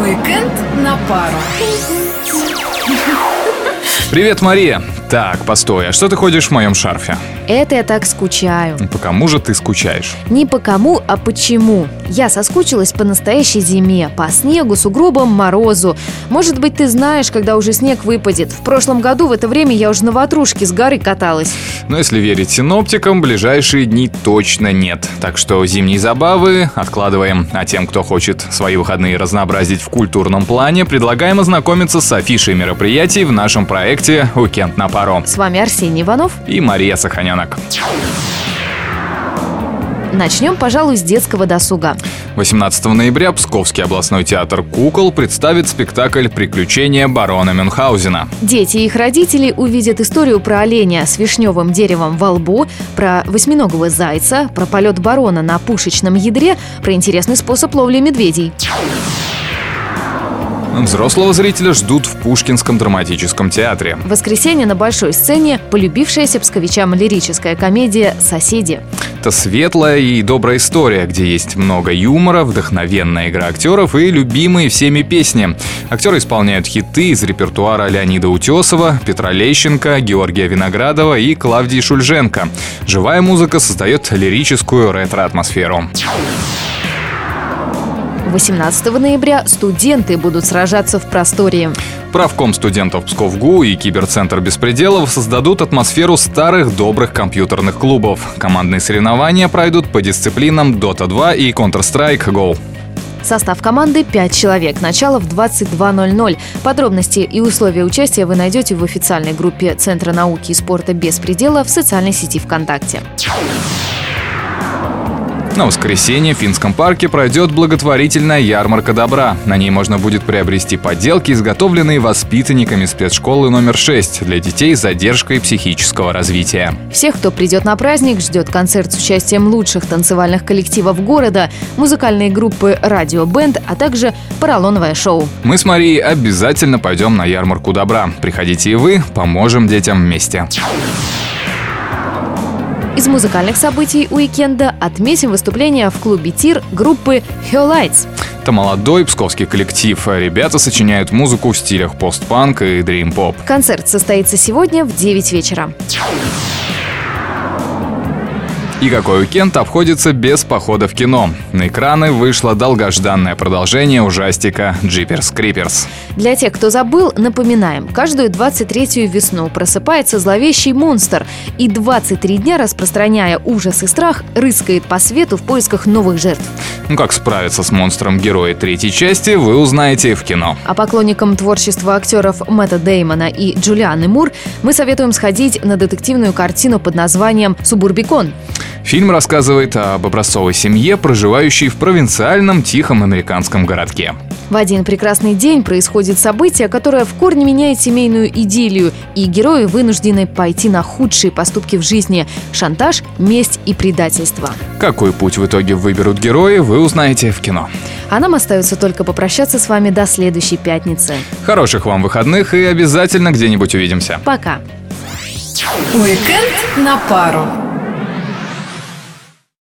Уикенд на пару. Привет, Мария. Так, постой, а что ты ходишь в моем шарфе? Это я так скучаю. По кому же ты скучаешь? Не по кому, а по чему. Я соскучилась по настоящей зиме, по снегу, сугробам, морозу. Может быть, ты знаешь, когда уже снег выпадет. В прошлом году в это время я уже на ватрушке с горы каталась. Но если верить синоптикам, ближайшие дни точно нет. Так что зимние забавы откладываем. А тем, кто хочет свои выходные разнообразить в культурном плане, предлагаем ознакомиться с афишей мероприятий в нашем проекте «Уикенд на пару». С вами Арсений Иванов. И Мария Саханенок. Начнем, пожалуй, с детского досуга. 18 ноября Псковский областной театр «Кукол» представит спектакль «Приключения барона Мюнхгаузена». Дети и их родители увидят историю про оленя с вишневым деревом во лбу, про восьминогого зайца, про полет барона на пушечном ядре, про интересный способ ловли медведей. Взрослого зрителя ждут в Пушкинском драматическом театре. В воскресенье на большой сцене полюбившаяся псковичам лирическая комедия «Соседи». Это светлая и добрая история, где есть много юмора, вдохновенная игра актеров и любимые всеми песни. Актеры исполняют хиты из репертуара Леонида Утесова, Петра Лещенко, Георгия Виноградова и Клавдии Шульженко. Живая музыка создает лирическую ретро-атмосферу. 18 ноября студенты будут сражаться в просторе. Правком студентов Псковгу и Киберцентр Беспределов создадут атмосферу старых добрых компьютерных клубов. Командные соревнования пройдут по дисциплинам Dota 2 и Counter-Strike Go. Состав команды 5 человек. Начало в 22.00. Подробности и условия участия вы найдете в официальной группе Центра науки и спорта «Беспредела» в социальной сети ВКонтакте. На воскресенье в Финском парке пройдет благотворительная ярмарка добра. На ней можно будет приобрести поделки, изготовленные воспитанниками спецшколы номер 6 для детей с задержкой психического развития. Всех, кто придет на праздник, ждет концерт с участием лучших танцевальных коллективов города, музыкальные группы «Радио Бенд», а также поролоновое шоу. Мы с Марией обязательно пойдем на ярмарку добра. Приходите и вы, поможем детям вместе. Из музыкальных событий уикенда отметим выступление в клубе «Тир» группы «Lights». Это молодой псковский коллектив. Ребята сочиняют музыку в стилях постпанк и дрим-поп. Концерт состоится сегодня в 9 вечера. И какой уикенд обходится без похода в кино? На экраны вышло долгожданное продолжение ужастика «Джиперс Криперс». Для тех, кто забыл, напоминаем, каждую 23-ю весну просыпается зловещий монстр и 23 дня, распространяя ужас и страх, рыскает по свету в поисках новых жертв. Ну как справиться с монстром героя третьей части, вы узнаете в кино. А поклонникам творчества актеров Мэтта Деймона и Джулианы Мур мы советуем сходить на детективную картину под названием «Субурбикон». Фильм рассказывает об образцовой семье, проживающей в провинциальном тихом американском городке. В один прекрасный день происходит событие, которое в корне меняет семейную идиллию, и герои вынуждены пойти на худшие поступки в жизни – шантаж, месть и предательство. Какой путь в итоге выберут герои, вы узнаете в кино. А нам остается только попрощаться с вами до следующей пятницы. Хороших вам выходных и обязательно где-нибудь увидимся. Пока. Уикенд на пару.